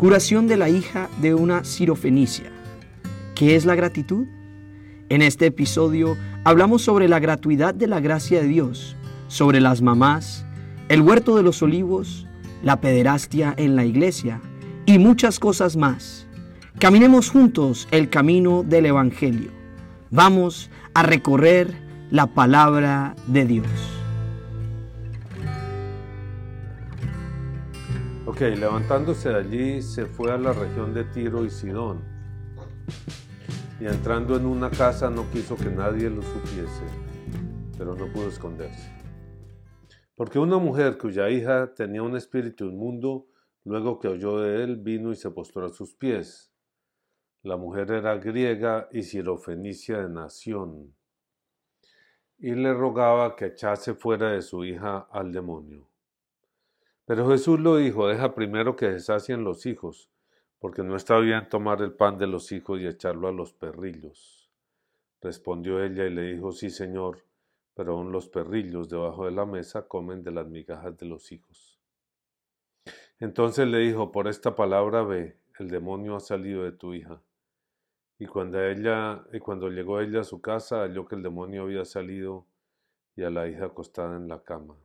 Curación de la hija de una sirofenicia. ¿Qué es la gratitud? En este episodio hablamos sobre la gratuidad de la gracia de Dios, sobre las mamás, el huerto de los olivos, la pederastia en la iglesia y muchas cosas más. Caminemos juntos el camino del Evangelio. Vamos a recorrer la palabra de Dios. Levantándose de allí se fue a la región de Tiro y Sidón. Y entrando en una casa no quiso que nadie lo supiese, pero no pudo esconderse. Porque una mujer cuya hija tenía un espíritu inmundo, luego que oyó de él, vino y se postró a sus pies. La mujer era griega y sirofenicia de nación, y le rogaba que echase fuera de su hija al demonio. Pero Jesús lo dijo, deja primero que desacien los hijos, porque no está bien tomar el pan de los hijos y echarlo a los perrillos. Respondió ella y le dijo, sí, Señor, pero aún los perrillos debajo de la mesa comen de las migajas de los hijos. Entonces le dijo, por esta palabra ve, el demonio ha salido de tu hija. Y cuando ella, y cuando llegó ella a su casa, halló que el demonio había salido y a la hija acostada en la cama.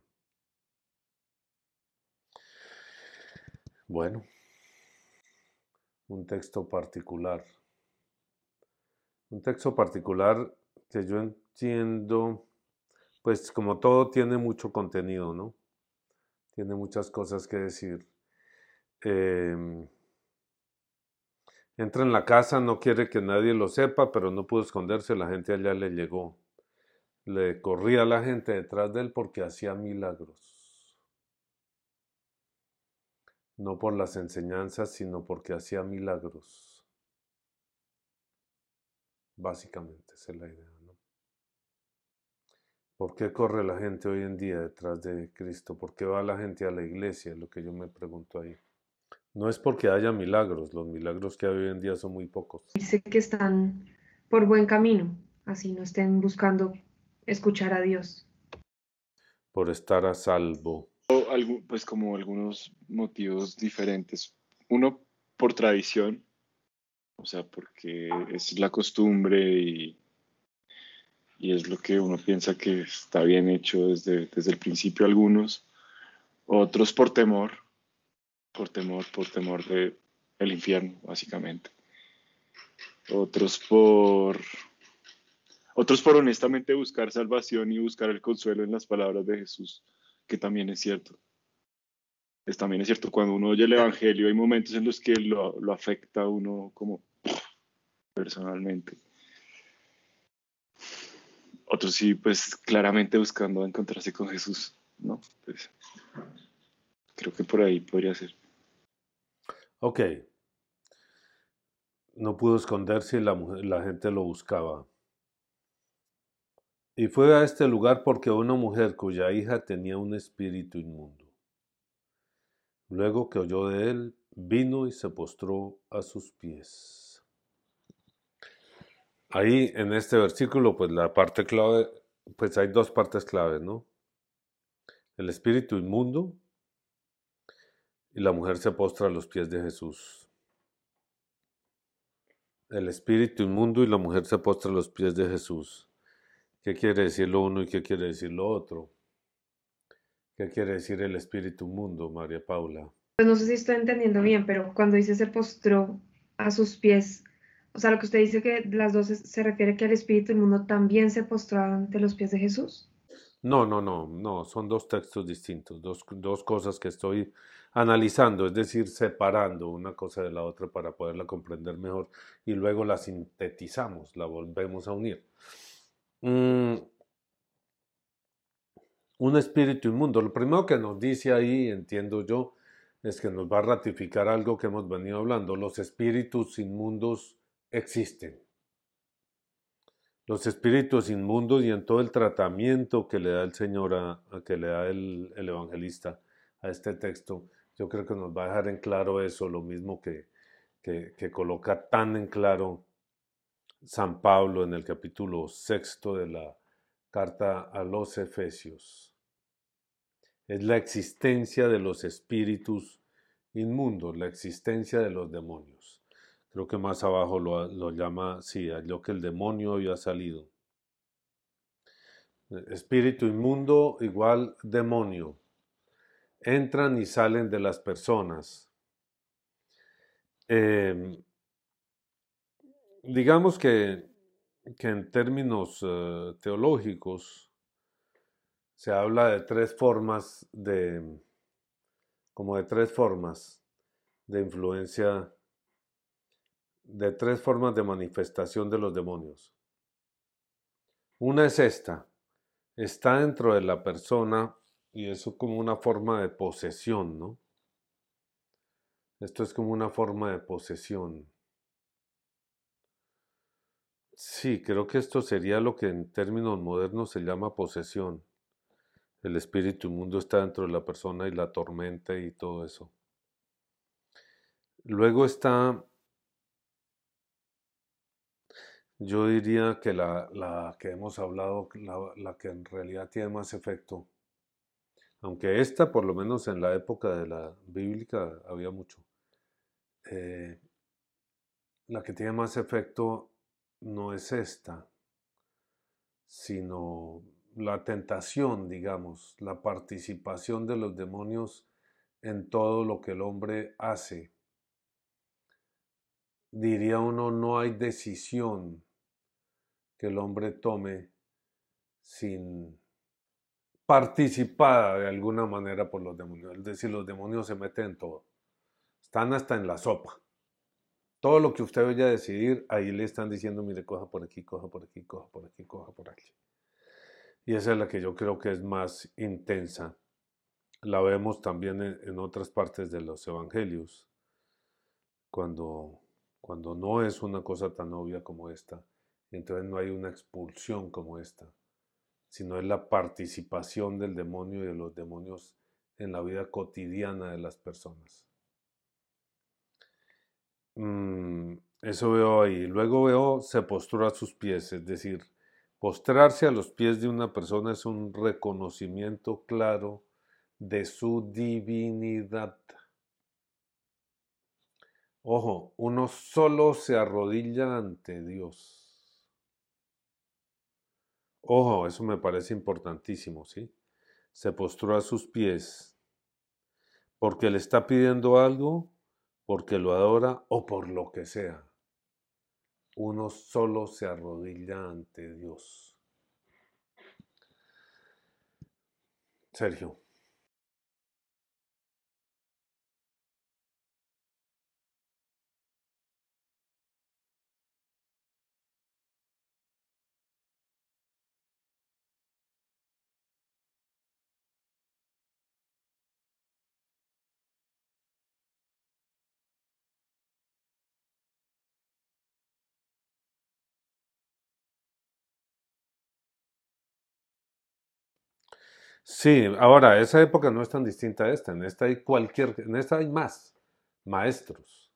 Bueno, un texto particular. Un texto particular que yo entiendo pues como todo tiene mucho contenido, ¿no? Tiene muchas cosas que decir. Em, entra en la casa, no quiere que nadie lo sepa, pero no pudo esconderse, la gente allá le llegó. Le corría la gente detrás de él porque hacía milagros. No por las enseñanzas, sino porque hacía milagros. Básicamente, esa es la idea. ¿Por qué corre la gente hoy en día detrás de Cristo? ¿Por qué va la gente a la iglesia? Es lo que yo me pregunto ahí. No es porque haya milagros, los milagros que hay hoy en día son muy pocos. Dice que están por buen camino, así no estén buscando escuchar a Dios. Por estar a salvo. Pues como algunos motivos diferentes. Uno por tradición, o sea, porque es la costumbre y y es lo que uno piensa que está bien hecho desde, desde el principio algunos, otros por temor, por temor, por temor de infierno, básicamente. Otros por otros por honestamente buscar salvación y buscar el consuelo en las palabras de Jesús, que también es cierto. Es, también es cierto, cuando uno oye el Evangelio hay momentos en los que lo, lo afecta a uno como personalmente otros sí, pues claramente buscando encontrarse con Jesús, ¿no? Pues, creo que por ahí podría ser. Ok. No pudo esconderse y la, la gente lo buscaba. Y fue a este lugar porque una mujer cuya hija tenía un espíritu inmundo. Luego que oyó de él, vino y se postró a sus pies. Ahí en este versículo, pues la parte clave, pues hay dos partes claves, ¿no? El espíritu inmundo y la mujer se postra a los pies de Jesús. El espíritu inmundo y la mujer se postra a los pies de Jesús. ¿Qué quiere decir lo uno y qué quiere decir lo otro? ¿Qué quiere decir el espíritu inmundo, María Paula? Pues no sé si estoy entendiendo bien, pero cuando dice se postró a sus pies, o sea, lo que usted dice que las dos se refiere que el espíritu del mundo también se postró ante los pies de Jesús. No, no, no, no, son dos textos distintos, dos, dos cosas que estoy analizando, es decir, separando una cosa de la otra para poderla comprender mejor y luego la sintetizamos, la volvemos a unir. Un espíritu inmundo. Lo primero que nos dice ahí, entiendo yo, es que nos va a ratificar algo que hemos venido hablando. Los espíritus inmundos existen. Los espíritus inmundos y en todo el tratamiento que le da el Señor, a, que le da el, evangelista a este texto, yo creo que nos va a dejar en claro eso, lo mismo que, que, coloca tan en claro San Pablo en el capítulo sexto de la carta a los Efesios. Es la existencia de los espíritus inmundo, la existencia de los demonios. Creo que más abajo lo, llama, sí, lo que el demonio había salido. Espíritu inmundo igual demonio. Entran y salen de las personas. Em, digamos que, que, en términos eh, teológicos se habla de tres formas de, como de tres formas de influencia, de tres formas de manifestación de los demonios. Una es esta, está dentro de la persona y eso como una forma de posesión, ¿no? Esto es como una forma de posesión. Sí, creo que esto sería lo que en términos modernos se llama posesión. El espíritu inmundo está dentro de la persona y la tormenta y todo eso. Luego está, yo diría que la, que hemos hablado, la, que en realidad tiene más efecto, aunque esta, por lo menos en la época de la bíblica, había mucho. Eh, la que tiene más efecto no es esta, sino la tentación, digamos, la participación de los demonios en todo lo que el hombre hace. Diría uno, no hay decisión que el hombre tome sin participada de alguna manera por los demonios. Es decir, los demonios se meten en todo. Están hasta en la sopa. Todo lo que usted vaya a decidir, ahí le están diciendo, mire, coja por aquí, coja por aquí, coja por aquí, coja por aquí. Y esa es la que yo creo que es más intensa. La vemos también en, otras partes de los evangelios, cuando, cuando no es una cosa tan obvia como esta, entonces no hay una expulsión como esta, sino es la participación del demonio y de los demonios en la vida cotidiana de las personas. Mm, eso veo ahí. Luego veo se postura a sus pies, es decir, postrarse a los pies de una persona es un reconocimiento claro de su divinidad. Ojo, uno solo se arrodilla ante Dios. Ojo, eso me parece importantísimo, ¿sí? Se postura a sus pies porque le está pidiendo algo porque lo adora o por lo que sea. Uno solo se arrodilla ante Dios. Sergio. Sí, ahora, esa época no es tan distinta a esta. En esta hay cualquier, en esta hay más maestros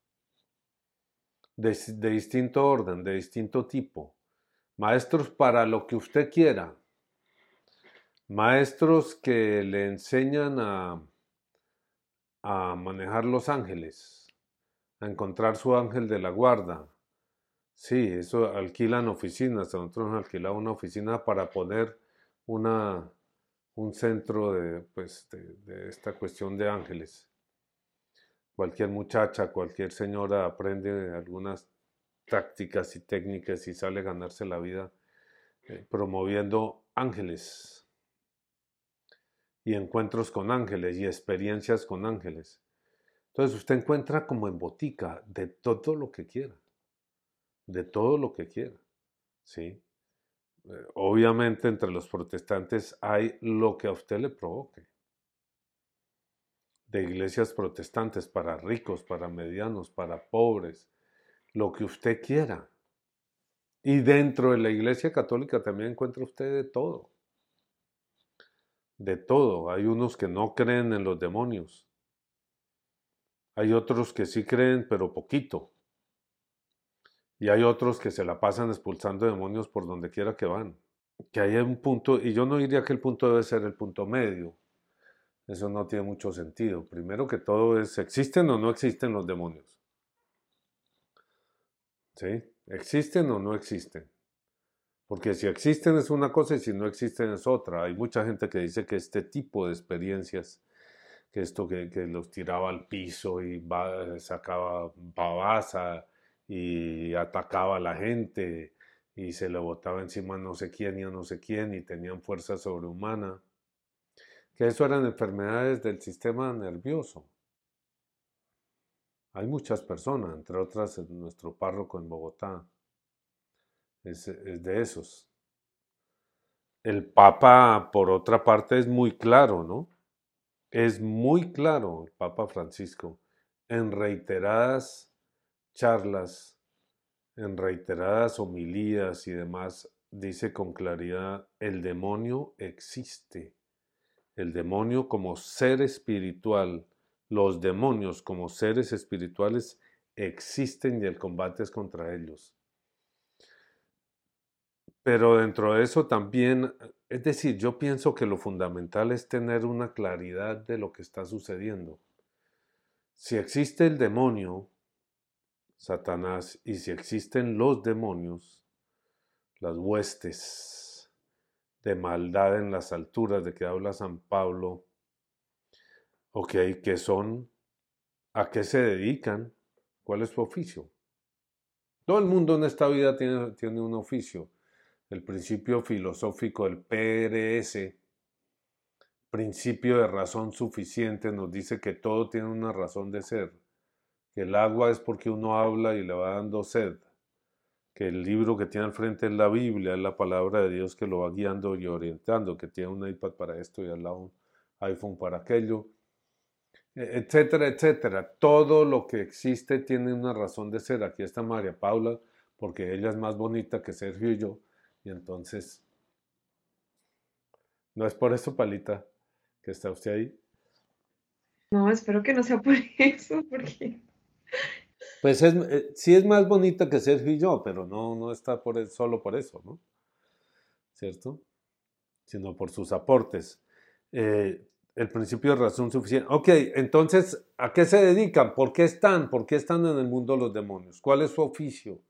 de, de distinto orden, de distinto tipo. Maestros para lo que usted quiera. Maestros que le enseñan a, a manejar los ángeles, a encontrar su ángel de la guarda. Sí, eso alquilan oficinas. Nosotros hemos alquilado una oficina para poner una, un centro de, pues, de, esta cuestión de ángeles. Cualquier muchacha, cualquier señora aprende algunas tácticas y técnicas y sale a ganarse la vida eh, promoviendo ángeles y encuentros con ángeles y experiencias con ángeles. Entonces usted encuentra como en botica de todo lo que quiera, de todo lo que quiera, ¿sí? Eh, obviamente entre los protestantes hay lo que a usted le provoque. De iglesias protestantes para ricos, para medianos, para pobres, lo que usted quiera. Y dentro de la iglesia católica también encuentra usted de todo. De todo. Hay unos que no creen en los demonios. Hay otros que sí creen, pero poquito. Y hay otros que se la pasan expulsando demonios por donde quiera que van. Que hay un punto, y yo no diría que el punto debe ser el punto medio, Eso no tiene mucho sentido. Primero que todo es, ¿existen o no existen los demonios? ¿Sí? ¿Existen o no existen? Porque si existen es una cosa y si no existen es otra. Hay mucha gente que dice que este tipo de experiencias, que esto que, los tiraba al piso y sacaba babasa y atacaba a la gente y se le botaba encima no sé quién y a no sé quién y tenían fuerza sobrehumana, que eso eran enfermedades del sistema nervioso. Hay muchas personas, entre otras nuestro párroco en Bogotá, es, de esos. El Papa, por otra parte, es muy claro, ¿no? Es muy claro el Papa Francisco en reiteradas charlas, en reiteradas homilías y demás, dice con claridad, el demonio existe. El demonio como ser espiritual, los demonios como seres espirituales existen y el combate es contra ellos. Pero dentro de eso también, es decir, yo pienso que lo fundamental es tener una claridad de lo que está sucediendo. Si existe el demonio, Satanás, y si existen los demonios, las huestes de maldad en las alturas de que habla San Pablo, ok, ¿qué son? ¿A qué se dedican? ¿Cuál es su oficio? Todo el mundo en esta vida tiene, tiene un oficio el principio filosófico del PRS, principio de razón suficiente, nos dice que todo tiene una razón de ser, que el agua es porque uno habla y le va dando sed, que el libro que tiene al frente es la Biblia, es la palabra de Dios que lo va guiando y orientando, que tiene un iPad para esto y al lado un iPhone para aquello, e, etcétera, etcétera. Todo lo que existe tiene una razón de ser. Aquí está María Paula, porque ella es más bonita que Sergio y yo, y entonces, no es por eso, Palita, que está usted ahí. No, espero que no sea por eso, porque... Pues es, eh, sí es más bonita que Sergio y yo, pero no, no está por, solo por eso, ¿no? ¿Cierto? Sino por sus aportes. Eh, el principio de razón suficiente. Ok, entonces, ¿a qué se dedican? ¿Por qué están? ¿Por qué están en el mundo los demonios? ¿Cuál es su oficio?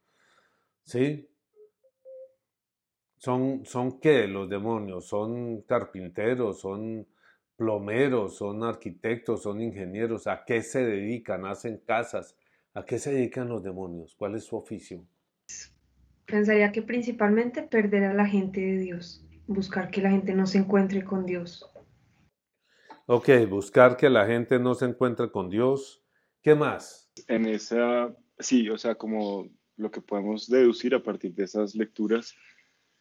¿Sí? ¿Son, son qué los demonios? ¿Son carpinteros? ¿Son plomeros? ¿Son arquitectos? ¿Son ingenieros? ¿A qué se dedican? ¿Hacen casas? ¿A qué se dedican los demonios? ¿Cuál es su oficio? Pensaría que principalmente perder a la gente de Dios, buscar que la gente no se encuentre con Dios. Ok, buscar que la gente no se encuentre con Dios. ¿Qué más? En esa, sí, o sea, como lo que podemos deducir a partir de esas lecturas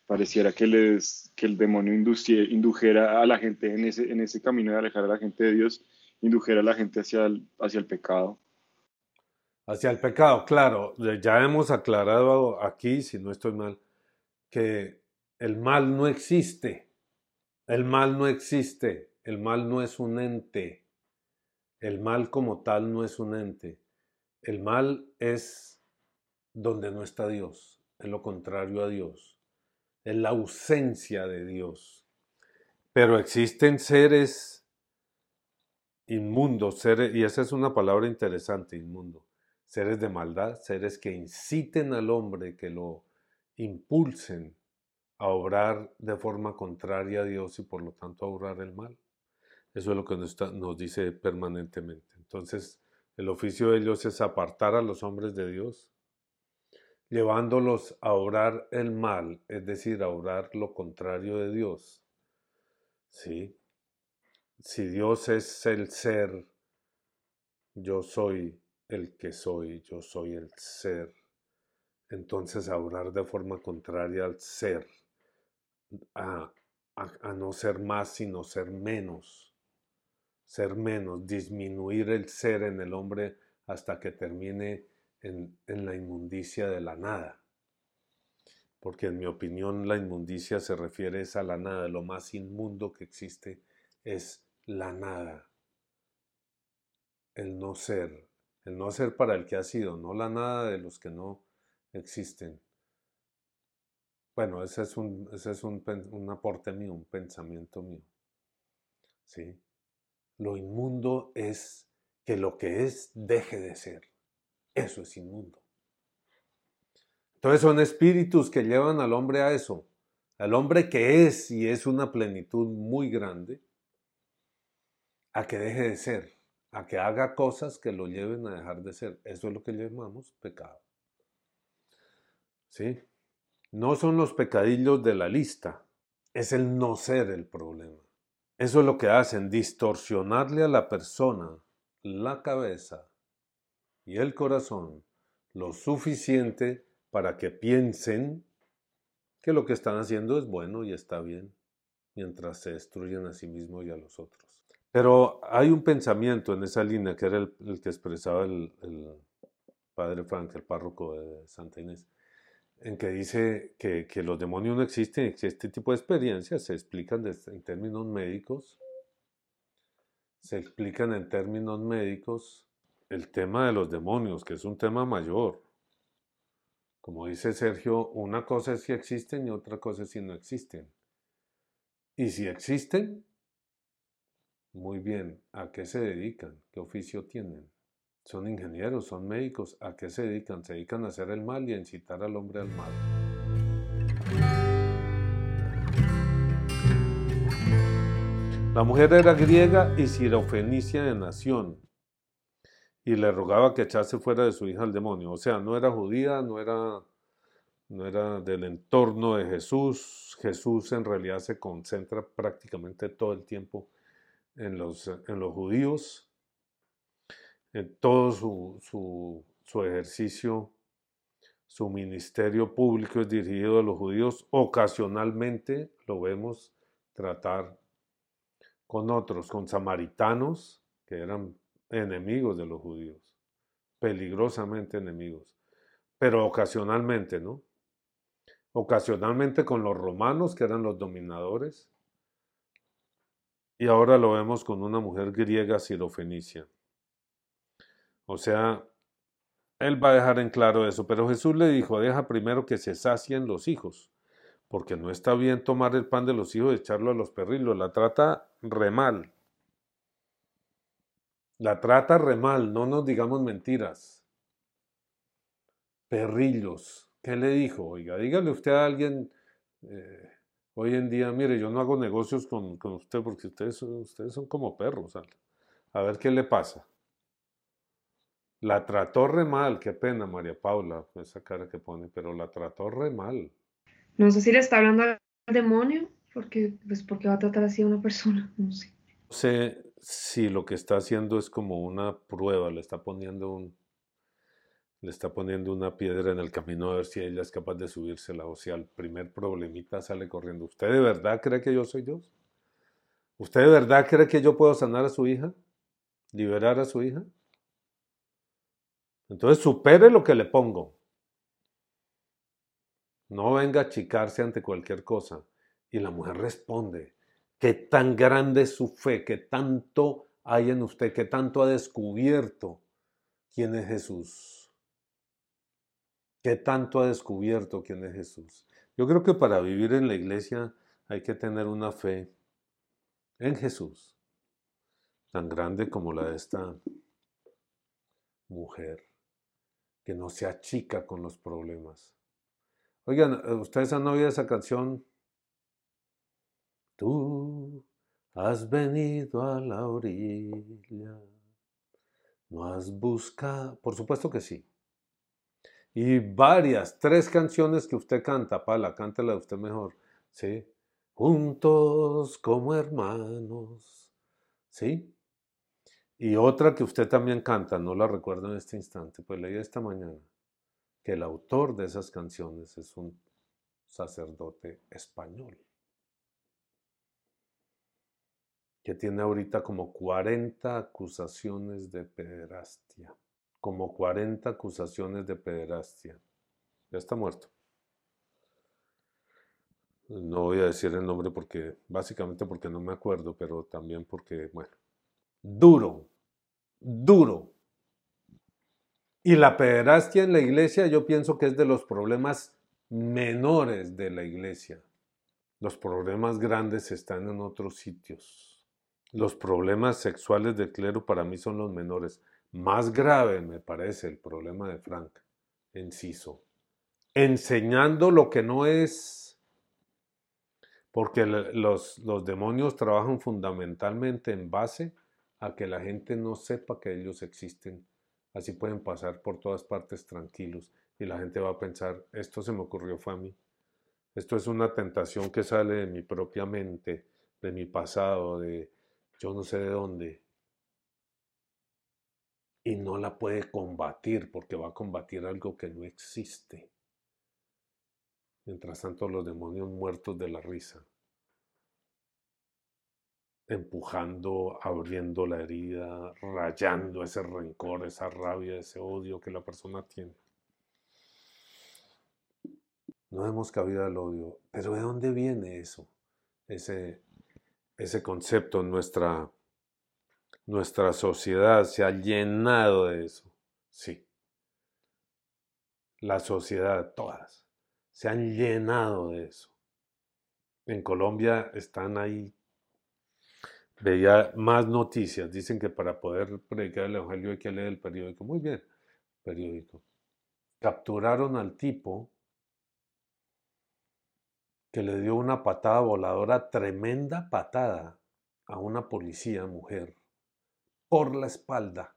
pareciera que, les, que el demonio indujera a la gente en ese, en ese camino de alejar a la gente de Dios, indujera a la gente hacia el, hacia el pecado. Hacia el pecado, claro. Ya hemos aclarado aquí, si no estoy mal, que el mal no existe. El mal no existe. El mal no es un ente. El mal como tal no es un ente. El mal es donde no está Dios, es lo contrario a Dios es la ausencia de Dios. Pero existen seres inmundos, seres, y esa es una palabra interesante, inmundo, seres de maldad, seres que inciten al hombre, que lo impulsen a obrar de forma contraria a Dios y por lo tanto a obrar el mal. Eso es lo que nos, dice permanentemente. Entonces, el oficio de ellos es apartar a los hombres de Dios, llevándolos a orar el mal, es decir, a orar lo contrario de Dios. ¿Sí? Si Dios es el ser, yo soy el que soy, yo soy el ser. Entonces a orar de forma contraria al ser, a, a no ser más, sino ser menos, ser menos, disminuir el ser en el hombre hasta que termine en, la inmundicia de la nada. Porque en mi opinión la inmundicia se refiere a la nada. Lo más inmundo que existe es la nada. El no ser. El no ser para el que ha sido, no la nada de los que no existen. Bueno, ese es un, ese es un, un aporte mío, un pensamiento mío. ¿Sí? Lo inmundo es que lo que es deje de ser. Eso es inmundo. Entonces son espíritus que llevan al hombre a eso, al hombre que es y es una plenitud muy grande, a que deje de ser, a que haga cosas que lo lleven a dejar de ser. Eso es lo que llamamos pecado. ¿Sí? No son los pecadillos de la lista, es el no ser el problema. Eso es lo que hacen, distorsionarle a la persona la cabeza y el corazón lo suficiente para que piensen que lo que están haciendo es bueno y está bien, mientras se destruyen a sí mismos y a los otros. Pero hay un pensamiento en esa línea que era el, que expresaba el, padre Frank, el párroco de Santa Inés, en que dice que, los demonios no existen, que este tipo de experiencias se explican en términos médicos, se explican en términos médicos el tema de los demonios, que es un tema mayor. Como dice Sergio, una cosa es si existen y otra cosa es si no existen. Y si existen, muy bien, ¿a qué se dedican? ¿Qué oficio tienen? Son ingenieros, son médicos, ¿a qué se dedican? Se dedican a hacer el mal y a incitar al hombre al mal. La mujer era griega y sirofenicia de nación y le rogaba que echase fuera de su hija al demonio. O sea, no era judía, no era, no era del entorno de Jesús. Jesús en realidad se concentra prácticamente todo el tiempo en los, en los judíos, en todo su, su ejercicio, su ministerio público es dirigido a los judíos. Ocasionalmente lo vemos tratar con otros, con samaritanos, que eran enemigos de los judíos, peligrosamente enemigos, pero ocasionalmente, ¿no? Ocasionalmente con los romanos, que eran los dominadores, y ahora lo vemos con una mujer griega sirofenicia. O sea, él va a dejar en claro eso, pero Jesús le dijo, deja primero que se sacien los hijos, porque no está bien tomar el pan de los hijos y echarlo a los perrillos, la trata re mal. La trata re mal, no nos digamos mentiras. Perrillos. ¿Qué le dijo? Oiga, dígale usted a alguien eh, hoy en día, mire, yo no hago negocios con, usted porque ustedes son, ustedes son como perros. A ver qué le pasa. La trató re mal, qué pena María Paula, esa cara que pone, pero la trató re mal. No sé si le está hablando al demonio, porque, pues, porque va a tratar así a una persona, no sé. No sé si lo que está haciendo es como una prueba, le está poniendo un, le está poniendo una piedra en el camino a ver si ella es capaz de subírsela o si al primer problemita sale corriendo. ¿Usted de verdad cree que yo soy Dios? ¿Usted de verdad cree que yo puedo sanar a su hija? ¿Liberar a su hija? Entonces supere lo que le pongo. No venga a achicarse ante cualquier cosa. Y la mujer responde, qué tan grande es su fe, qué tanto hay en usted, qué tanto ha descubierto quién es Jesús. ¿Qué tanto ha descubierto quién es Jesús? Yo creo que para vivir en la iglesia hay que tener una fe en Jesús, tan grande como la de esta mujer, que no se achica con los problemas. Oigan, ¿ustedes han oído esa canción? Tú has venido a la orilla, no has buscado, por supuesto que sí. Y varias, tres canciones que usted canta, Pala, cántela usted mejor, ¿sí? Juntos como hermanos, ¿sí? Y otra que usted también canta, no la recuerdo en este instante, pues leí esta mañana que el autor de esas canciones es un sacerdote español. que tiene ahorita como 40 acusaciones de pederastia. Como 40 acusaciones de pederastia. Ya está muerto. No voy a decir el nombre porque, básicamente porque no me acuerdo, pero también porque, bueno, duro, duro. Y la pederastia en la iglesia yo pienso que es de los problemas menores de la iglesia. Los problemas grandes están en otros sitios Los problemas sexuales del clero para mí son los menores. Más grave me parece el problema de Frank, enciso. Enseñando lo que no es, porque los, los demonios trabajan fundamentalmente en base a que la gente no sepa que ellos existen. Así pueden pasar por todas partes tranquilos y la gente va a pensar, esto se me ocurrió fue a mí. Esto es una tentación que sale de mi propia mente, de mi pasado, de yo no sé de dónde. Y no la puede combatir porque va a combatir algo que no existe. Mientras tanto los demonios muertos de la risa empujando, abriendo la herida, rayando ese rencor, esa rabia, ese odio que la persona tiene. No demos cabida al odio, pero ¿de dónde viene eso? Ese, ese concepto en nuestra, nuestra sociedad se ha llenado de eso. Sí. La sociedad, todas, se han llenado de eso. En Colombia están ahí veía más noticias. Dicen que para poder predicar el Evangelio hay que leer el periódico. Muy bien, periódico. Capturaron al tipo que le dio una patada voladora, tremenda patada, a una policía mujer, por la espalda.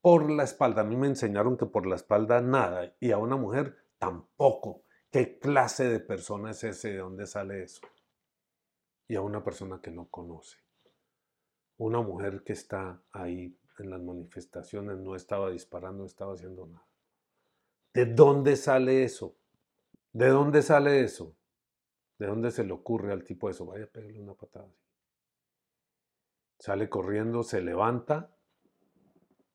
Por la espalda. A mí me enseñaron que por la espalda nada, y a una mujer tampoco. ¿Qué clase de persona es ese? ¿De dónde sale eso? y a una persona que no conoce. Una mujer que está ahí en las manifestaciones no estaba disparando, no estaba haciendo nada. ¿De dónde sale eso? ¿De dónde sale eso? ¿De dónde se le ocurre al tipo eso? Vaya a pegarle una patada. Sale corriendo, se levanta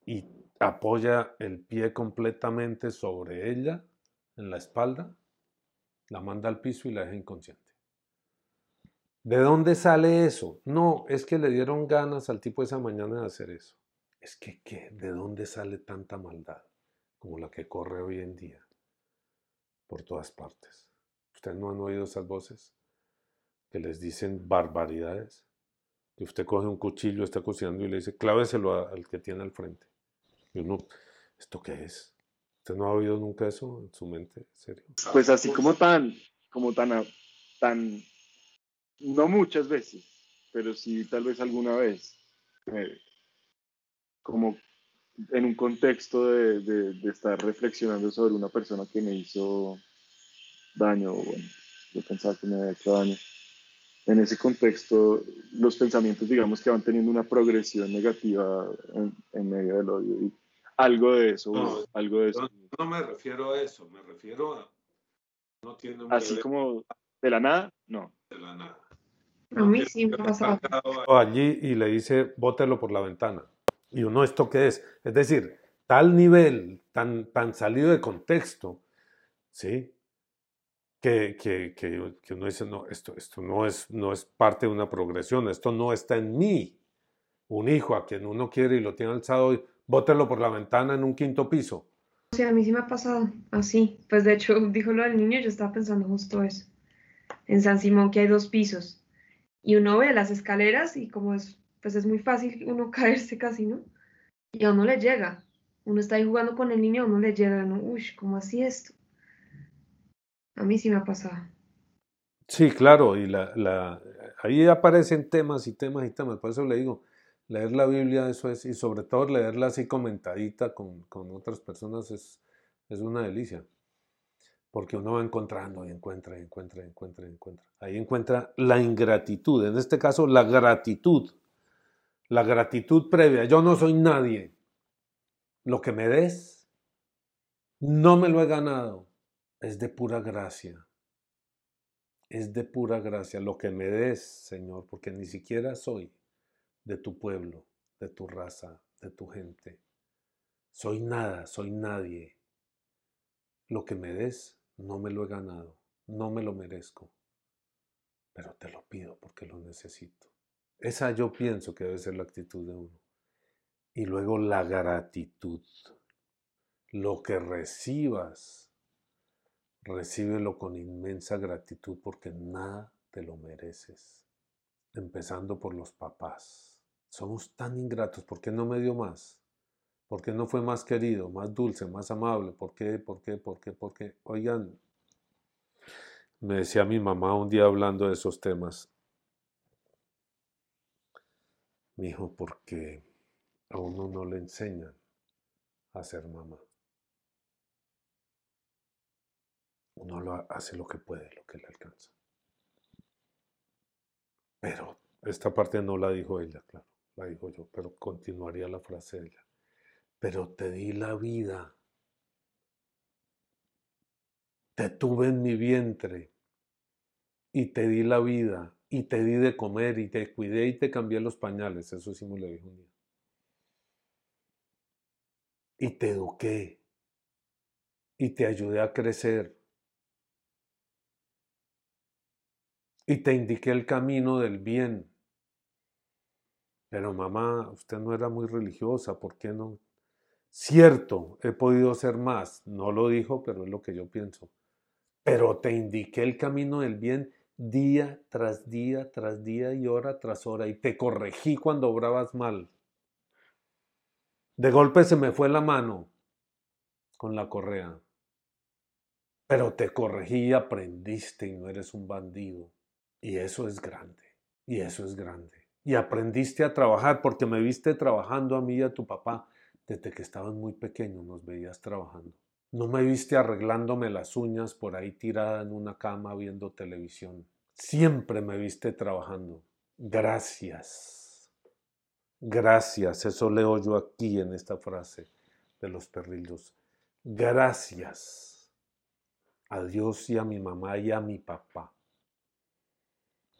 y apoya el pie completamente sobre ella, en la espalda, la manda al piso y la deja inconsciente. ¿De dónde sale eso? No, es que le dieron ganas al tipo esa mañana de hacer eso. Es que, ¿qué? ¿De dónde sale tanta maldad como la que corre hoy en día? Por todas partes. ¿Ustedes no han oído esas voces? Que les dicen barbaridades. Que usted coge un cuchillo, está cocinando y le dice, cláveselo al que tiene al frente. Y uno, ¿esto qué es? ¿Usted no ha oído nunca eso en su mente? serio? Pues así como tan, como tan, tan no muchas veces, pero sí tal vez alguna vez, eh, como en un contexto de, estar reflexionando sobre una persona que me hizo daño, bueno, yo pensaba que me había hecho daño. En ese contexto, los pensamientos, digamos que van teniendo una progresión negativa en, medio del odio. Y algo de eso, no, algo de eso. No, me refiero a eso, me refiero a. No tiene Así como de la nada, no. De la nada. A mí sí me pasado. Allí y le dice, bótelo por la ventana. Y uno, ¿esto qué es? Es decir, tal nivel, tan, tan salido de contexto, ¿sí? Que, que, que, que uno dice, no, esto, esto no, es, no es parte de una progresión, esto no está en mí. Un hijo a quien uno quiere y lo tiene alzado, bótelo por la ventana en un quinto piso. Sí, a mí sí me ha pasado así. Pues de hecho, dijo lo del niño, yo estaba pensando justo eso. En San Simón que hay dos pisos y uno ve las escaleras y como es, pues es muy fácil uno caerse casi, ¿no? Y a uno le llega. Uno está ahí jugando con el niño, a uno le llega, ¿no? Uy, ¿cómo así esto? A mí sí me ha pasado. Sí, claro, y la, la, ahí aparecen temas y temas y temas, por eso le digo, leer la Biblia, eso es, y sobre todo leerla así comentadita con, con otras personas es, es una delicia porque uno va encontrando y encuentra y encuentra y encuentra y encuentra. Ahí encuentra la ingratitud, en este caso la gratitud, la gratitud previa. Yo no soy nadie. Lo que me des, no me lo he ganado. Es de pura gracia. Es de pura gracia. Lo que me des, Señor, porque ni siquiera soy de tu pueblo, de tu raza, de tu gente. Soy nada, soy nadie. Lo que me des, no me lo he ganado, no me lo merezco, pero te lo pido porque lo necesito. Esa yo pienso que debe ser la actitud de uno. Y luego la gratitud. Lo que recibas, recíbelo con inmensa gratitud porque nada te lo mereces. empezando por los papás. Somos tan ingratos, ¿por qué no me dio más? ¿Por qué no fue más querido, más dulce, más amable? ¿Por qué? ¿Por qué? ¿Por qué? ¿Por qué? Oigan, me decía mi mamá un día hablando de esos temas. Me dijo, porque a uno no le enseñan a ser mamá. Uno lo hace lo que puede, lo que le alcanza. Pero esta parte no la dijo ella, claro, la dijo yo, pero continuaría la frase de ella. Pero te di la vida. Te tuve en mi vientre y te di la vida y te di de comer y te cuidé y te cambié los pañales. Eso sí me lo dijo un día. Y te eduqué y te ayudé a crecer y te indiqué el camino del bien. Pero mamá, usted no era muy religiosa, ¿por qué no? Cierto, he podido ser más, no lo dijo, pero es lo que yo pienso. Pero te indiqué el camino del bien día tras día, tras día y hora tras hora, y te corregí cuando obrabas mal. De golpe se me fue la mano con la correa, pero te corregí y aprendiste y no eres un bandido. Y eso es grande, y eso es grande. Y aprendiste a trabajar porque me viste trabajando a mí y a tu papá desde que estabas muy pequeño, nos veías trabajando. No me viste arreglándome las uñas por ahí tirada en una cama viendo televisión. Siempre me viste trabajando. Gracias. Gracias. Eso leo yo aquí en esta frase de los perrillos. Gracias a Dios y a mi mamá y a mi papá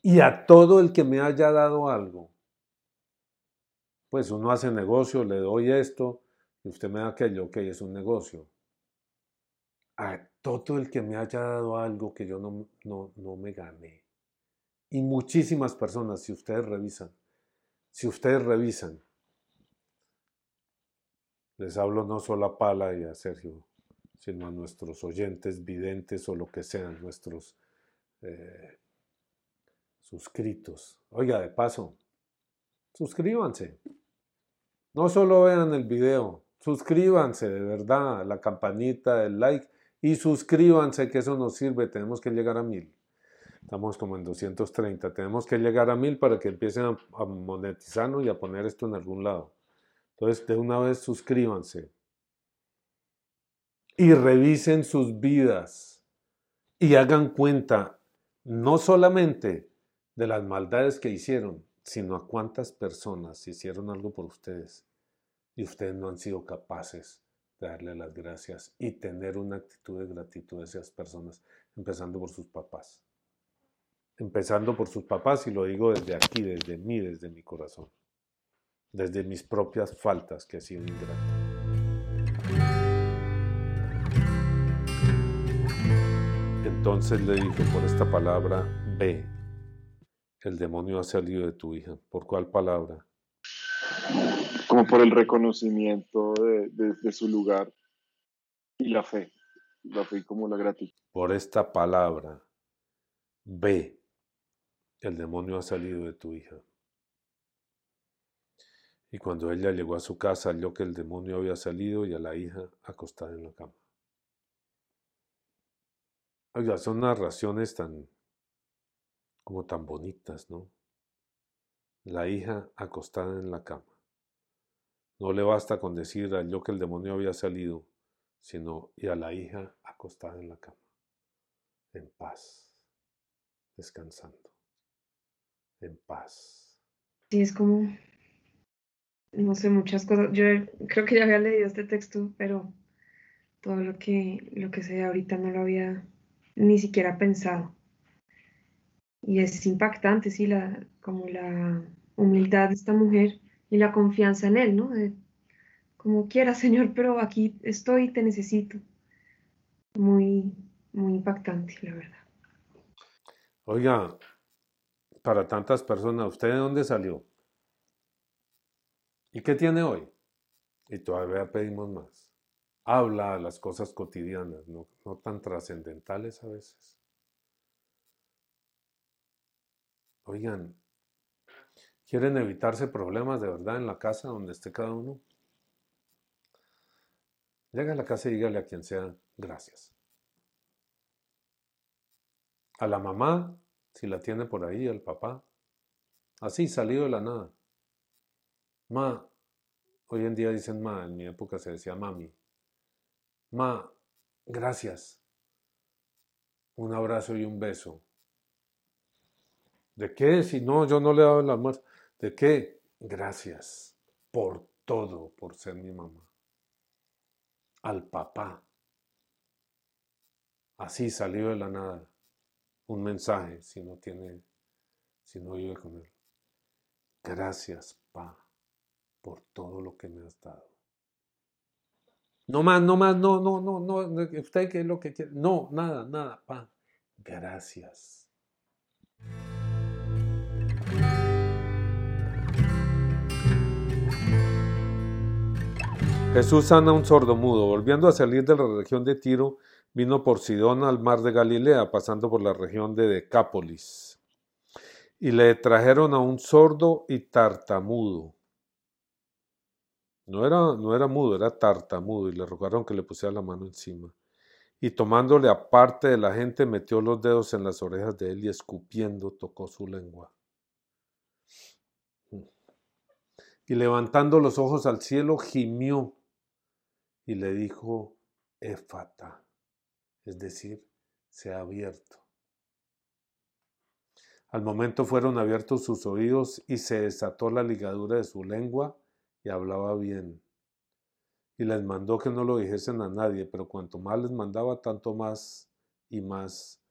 y a todo el que me haya dado algo. Pues uno hace negocio, le doy esto y usted me da aquello, ok, es un negocio. A todo el que me haya dado algo que yo no, no, no me gané. Y muchísimas personas, si ustedes revisan, si ustedes revisan, les hablo no solo a Pala y a Sergio, sino a nuestros oyentes, videntes o lo que sean, nuestros eh, suscritos. Oiga, de paso, suscríbanse. No solo vean el video, suscríbanse de verdad, la campanita, el like y suscríbanse que eso nos sirve. Tenemos que llegar a mil. Estamos como en 230. Tenemos que llegar a mil para que empiecen a, a monetizarnos y a poner esto en algún lado. Entonces, de una vez suscríbanse. Y revisen sus vidas. Y hagan cuenta, no solamente de las maldades que hicieron, sino a cuántas personas hicieron algo por ustedes y ustedes no han sido capaces de darle las gracias y tener una actitud de gratitud a esas personas, empezando por sus papás. Empezando por sus papás y lo digo desde aquí, desde mí, desde mi corazón, desde mis propias faltas que he sido ingrato. Entonces le dije por esta palabra, ve, el demonio ha salido de tu hija. ¿Por cuál palabra? Como por el reconocimiento de, su lugar y la fe. La fe como la gratitud. Por esta palabra, ve, el demonio ha salido de tu hija. Y cuando ella llegó a su casa, halló que el demonio había salido y a la hija acostada en la cama. Oiga, son narraciones tan como tan bonitas, ¿no? La hija acostada en la cama. No le basta con decir a yo que el demonio había salido, sino y a la hija acostada en la cama, en paz, descansando, en paz. Sí, es como, no sé, muchas cosas. Yo creo que ya había leído este texto, pero todo lo que, lo que sé ahorita no lo había ni siquiera pensado. Y es impactante, sí, la, como la humildad de esta mujer y la confianza en él, ¿no? como quiera, Señor, pero aquí estoy y te necesito. Muy, muy impactante, la verdad. Oiga, para tantas personas, ¿usted de dónde salió? ¿Y qué tiene hoy? Y todavía pedimos más. Habla las cosas cotidianas, no, no tan trascendentales a veces. Oigan, ¿Quieren evitarse problemas de verdad en la casa donde esté cada uno? Llega a la casa y dígale a quien sea gracias. A la mamá, si la tiene por ahí, al papá. Así, salido de la nada. Ma, hoy en día dicen ma, en mi época se decía mami. Ma, gracias. Un abrazo y un beso. ¿De qué? Si no, yo no le dado el almuerzo. ¿De qué? Gracias por todo, por ser mi mamá. Al papá. Así salió de la nada. Un mensaje, si no tiene, si no vive con él. Gracias, pa, por todo lo que me has dado. No más, no más, no, no, no, no. Usted qué es lo que quiere. No, nada, nada, pa. Gracias. Jesús sana a un sordomudo. Volviendo a salir de la región de Tiro, vino por Sidón al mar de Galilea, pasando por la región de Decápolis. Y le trajeron a un sordo y tartamudo. No era, no era mudo, era tartamudo, y le rogaron que le pusiera la mano encima. Y tomándole aparte de la gente, metió los dedos en las orejas de él y escupiendo tocó su lengua. Y levantando los ojos al cielo, gimió y le dijo, Éfata, es decir, se ha abierto. Al momento fueron abiertos sus oídos y se desató la ligadura de su lengua y hablaba bien. Y les mandó que no lo dijesen a nadie, pero cuanto más les mandaba, tanto más y más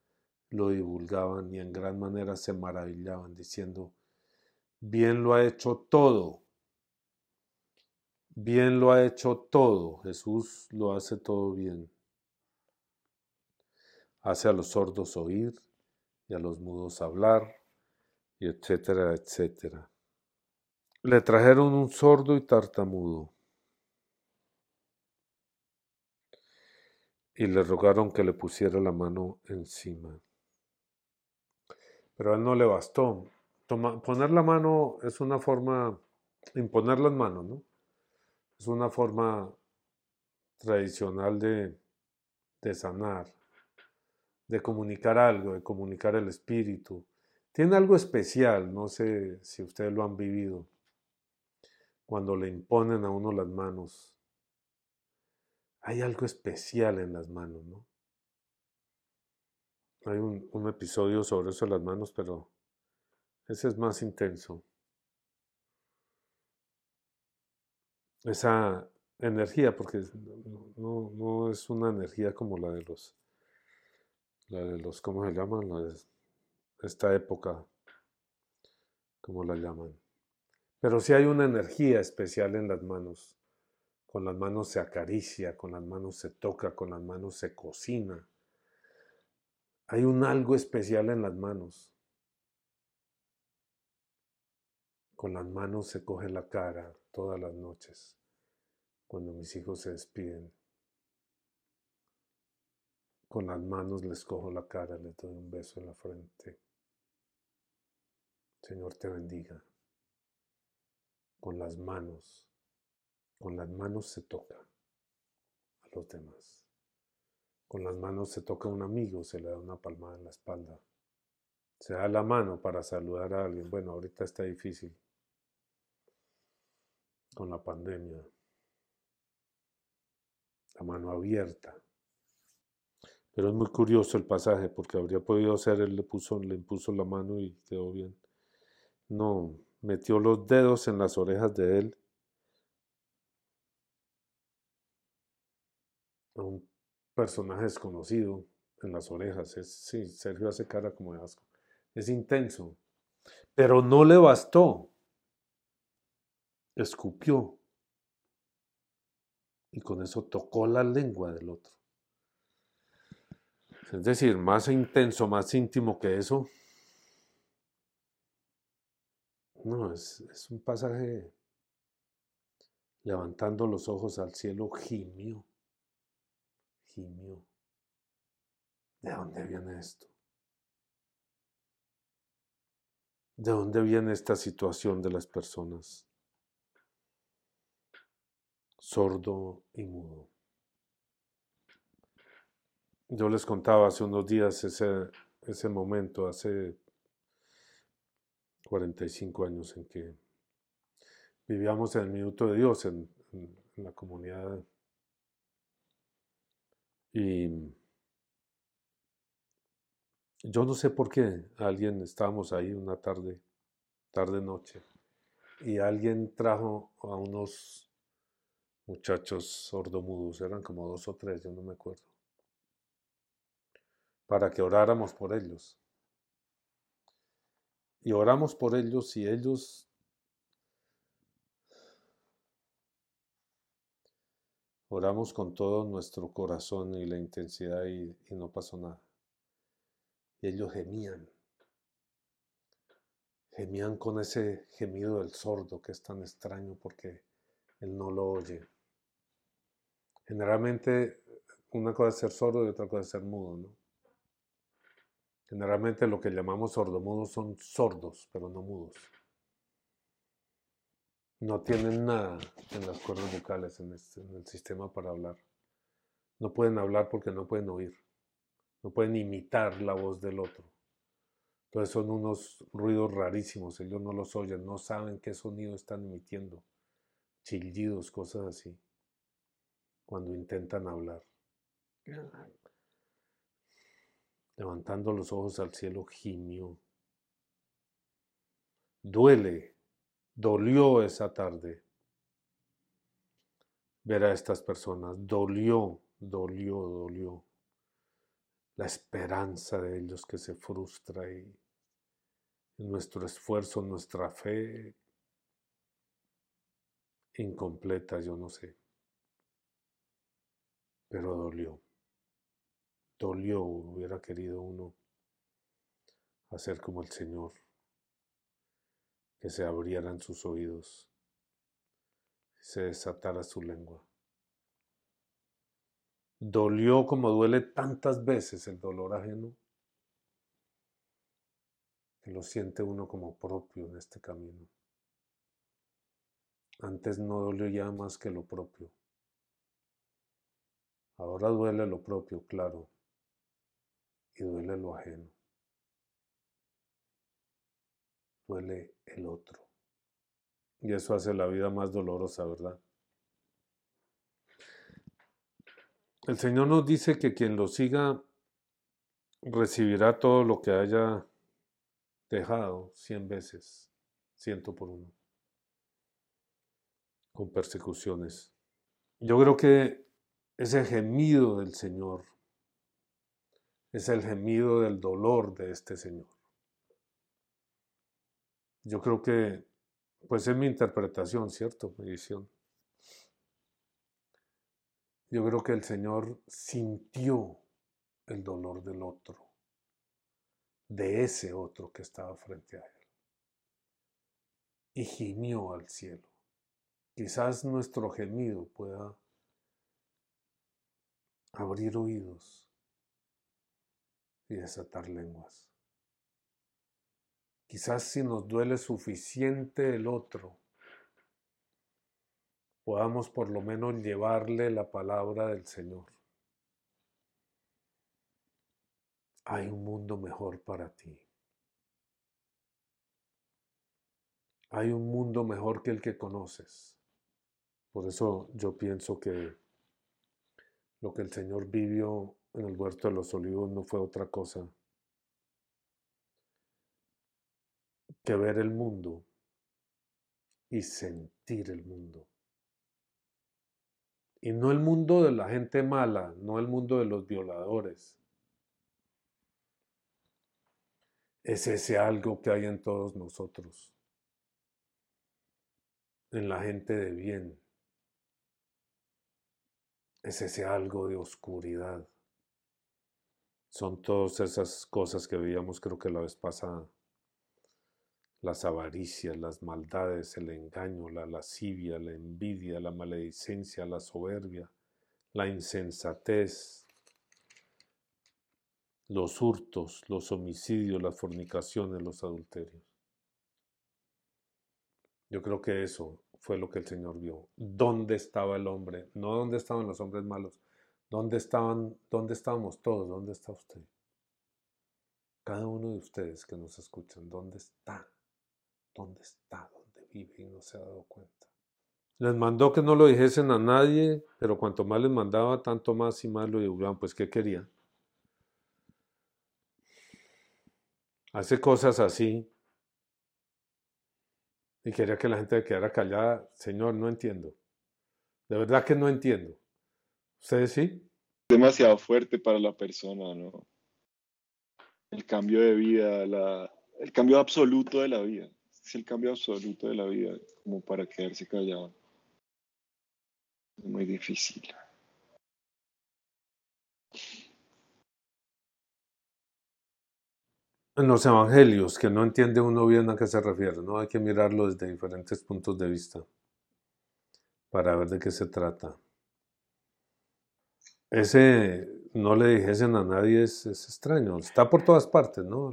lo divulgaban y en gran manera se maravillaban, diciendo, bien lo ha hecho todo Bien lo ha hecho todo. Jesús lo hace todo bien. Hace a los sordos oír y a los mudos hablar, y etcétera, etcétera. Le trajeron un sordo y tartamudo. Y le rogaron que le pusiera la mano encima. Pero a él no le bastó. poner la mano es una forma, imponer las manos, ¿no? Es una forma tradicional de, de sanar, de comunicar algo, de comunicar el espíritu. Tiene algo especial, no sé si ustedes lo han vivido, cuando le imponen a uno las manos. Hay algo especial en las manos, ¿no? Hay un, episodio sobre eso de las manos, pero ese es más intenso. Esa energía, porque no, no, es una energía como la de los, la de los, ¿cómo se llaman? La de esta época, ¿cómo la llaman? Pero sí hay una energía especial en las manos. Con las manos se acaricia, con las manos se toca, con las manos se cocina. Hay un algo especial en las manos. Con las manos se coge la cara, todas las noches, cuando mis hijos se despiden. Con las manos les cojo la cara, les doy un beso en la frente. Señor te bendiga. Con las manos, con las manos se toca a los demás. Con las manos se toca a un amigo, se le da una palmada en la espalda. Se da la mano para saludar a alguien. Bueno, ahorita está difícil con la pandemia. La mano abierta. Pero es muy curioso el pasaje porque habría podido ser, él le, puso, le impuso la mano y quedó bien. No, metió los dedos en las orejas de él. A un personaje desconocido en las orejas. Es, sí, Sergio hace cara como de asco. Es intenso. Pero no le bastó escupió y con eso tocó la lengua del otro. Es decir, más intenso, más íntimo que eso. No, es, es un pasaje levantando los ojos al cielo, gimió, gimió. ¿De dónde viene esto? ¿De dónde viene esta situación de las personas? Sordo y mudo. Yo les contaba hace unos días ese, ese momento, hace 45 años en que vivíamos en el minuto de Dios en, en la comunidad. Y yo no sé por qué alguien estábamos ahí una tarde, tarde noche, y alguien trajo a unos muchachos sordomudos, eran como dos o tres, yo no me acuerdo, para que oráramos por ellos. Y oramos por ellos y ellos oramos con todo nuestro corazón y la intensidad y, no pasó nada. Y ellos gemían. Gemían con ese gemido del sordo que es tan extraño porque él no lo oye. Generalmente una cosa es ser sordo y otra cosa es ser mudo, ¿no? Generalmente lo que llamamos sordomudos son sordos, pero no mudos. No tienen nada en las cuerdas vocales, en, este, en el sistema para hablar. No pueden hablar porque no pueden oír no pueden imitar la voz del otro. Entonces son unos ruidos rarísimos, ellos no los oyen, no saben qué sonido están emitiendo, chillidos, cosas así, cuando intentan hablar. Levantando los ojos al cielo, gimió. Duele, dolió esa tarde ver a estas personas, dolió, dolió, dolió la esperanza de ellos que se frustra y nuestro esfuerzo, nuestra fe incompleta, yo no sé. Pero dolió. Dolió, hubiera querido uno hacer como el Señor, que se abrieran sus oídos, se desatara su lengua. Dolió como duele tantas veces el dolor ajeno, que lo siente uno como propio en este camino. Antes no dolió ya más que lo propio. Ahora duele lo propio, claro, y duele lo ajeno. Duele el otro. Y eso hace la vida más dolorosa, ¿verdad? El Señor nos dice que quien lo siga recibirá todo lo que haya dejado cien veces, ciento por uno, con persecuciones. Yo creo que ese gemido del Señor es el gemido del dolor de este Señor. Yo creo que, pues es mi interpretación, ¿cierto? Mi visión. Yo creo que el Señor sintió el dolor del otro, de ese otro que estaba frente a él, y gimió al cielo. Quizás nuestro gemido pueda abrir oídos y desatar lenguas. Quizás si nos duele suficiente el otro, podamos por lo menos llevarle la palabra del Señor. Hay un mundo mejor para ti. Hay un mundo mejor que el que conoces. Por eso yo pienso que lo que el Señor vivió en el huerto de los olivos no fue otra cosa que ver el mundo y sentir el mundo. Y no el mundo de la gente mala, no el mundo de los violadores. Es ese algo que hay en todos nosotros, en la gente de bien. Es ese algo de oscuridad. Son todas esas cosas que veíamos creo que la vez pasada las avaricias, las maldades, el engaño, la lascivia, la envidia, la maledicencia, la soberbia, la insensatez, los hurtos, los homicidios, las fornicaciones, los adulterios. Yo creo que eso fue lo que el Señor vio. ¿Dónde estaba el hombre? No dónde estaban los hombres malos. ¿Dónde estaban, dónde estábamos todos? ¿Dónde está usted? Cada uno de ustedes que nos escuchan, ¿dónde está? ¿Dónde está? ¿Dónde vive y no se ha dado cuenta? Les mandó que no lo dijesen a nadie, pero cuanto más les mandaba, tanto más y más lo divulgaban. Pues, ¿qué quería? Hace cosas así y quería que la gente quedara callada. Señor, no entiendo. De verdad que no entiendo. ¿Ustedes sí? Demasiado fuerte para la persona, ¿no? El cambio de vida, la, el cambio absoluto de la vida. Es el cambio absoluto de la vida, como para quedarse callado. Es muy difícil. En los evangelios, que no entiende uno bien a qué se refiere, ¿no? Hay que mirarlo desde diferentes puntos de vista para ver de qué se trata. Ese no le dijesen a nadie es, extraño, está por todas partes, ¿no?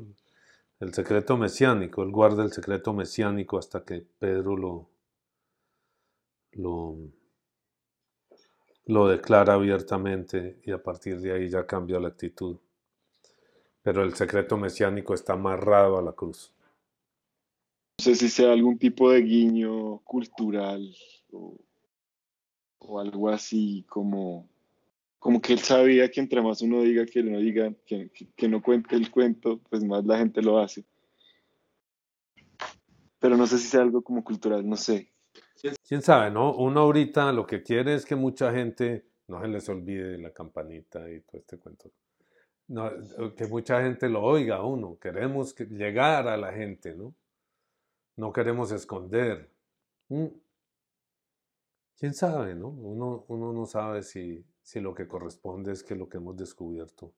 El secreto mesiánico, él guarda el secreto mesiánico hasta que Pedro lo, lo, lo declara abiertamente y a partir de ahí ya cambia la actitud pero el secreto mesiánico está amarrado a la cruz. No sé si sea algún tipo de guiño cultural o, algo así como, como que él sabía que entre más uno diga que no diga, que, que no cuente el cuento, pues más la gente lo hace. Pero no sé si sea algo como cultural, no sé. ¿Quién sabe, no? Uno ahorita lo que quiere es que mucha gente no se les olvide la campanita y todo este cuento no, que mucha gente lo oiga uno. Queremos llegar a la gente, ¿no? No queremos esconder. Mm. ¿Quién sabe, no? Uno, uno no sabe si, si lo que corresponde es que lo que hemos descubierto,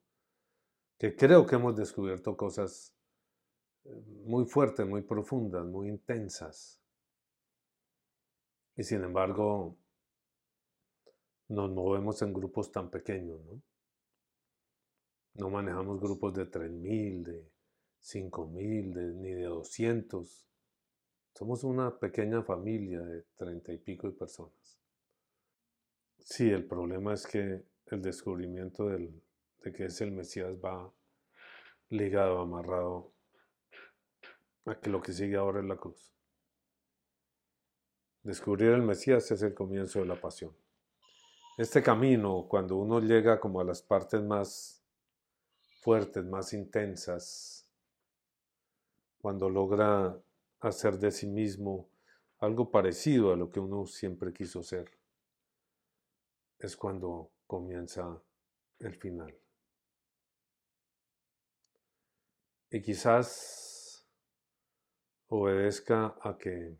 que creo que hemos descubierto cosas eh, muy fuertes, muy profundas, muy intensas. Y sin embargo, nos movemos en grupos tan pequeños, ¿no? No manejamos grupos de 3.000, de 5.000, ni de 200. Somos una pequeña familia de treinta y pico de personas. Sí, el problema es que el descubrimiento de que es el Mesías va ligado, amarrado a que lo que sigue ahora es la cruz. Descubrir el Mesías es el comienzo de la pasión. Este camino, cuando uno llega como a las partes más fuertes, más intensas, cuando logra hacer de sí mismo algo parecido a lo que uno siempre quiso ser, es cuando comienza el final. Y quizás obedezca a que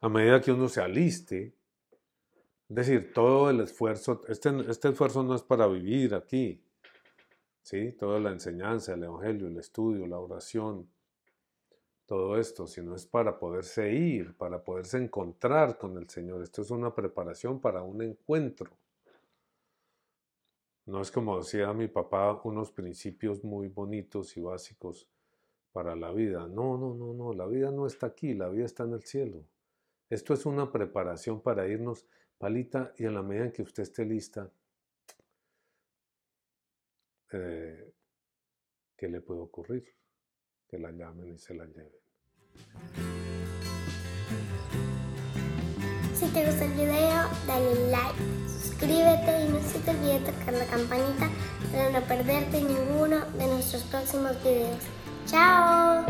a medida que uno se aliste, es decir, todo el esfuerzo, este, este esfuerzo no es para vivir aquí, ¿sí? Toda la enseñanza, el evangelio, el estudio, la oración, todo esto, sino es para poderse ir, para poderse encontrar con el Señor. Esto es una preparación para un encuentro. No es como decía mi papá, unos principios muy bonitos y básicos para la vida. No, no, no, no, la vida no está aquí, la vida está en el cielo. Esto es una preparación para irnos Palita, y en la medida en que usted esté lista, eh, ¿qué le puede ocurrir? Que la llamen y se la lleven. Si te gustó el video, dale like, suscríbete y no se te olvide tocar la campanita para no perderte ninguno de nuestros próximos videos. ¡Chao!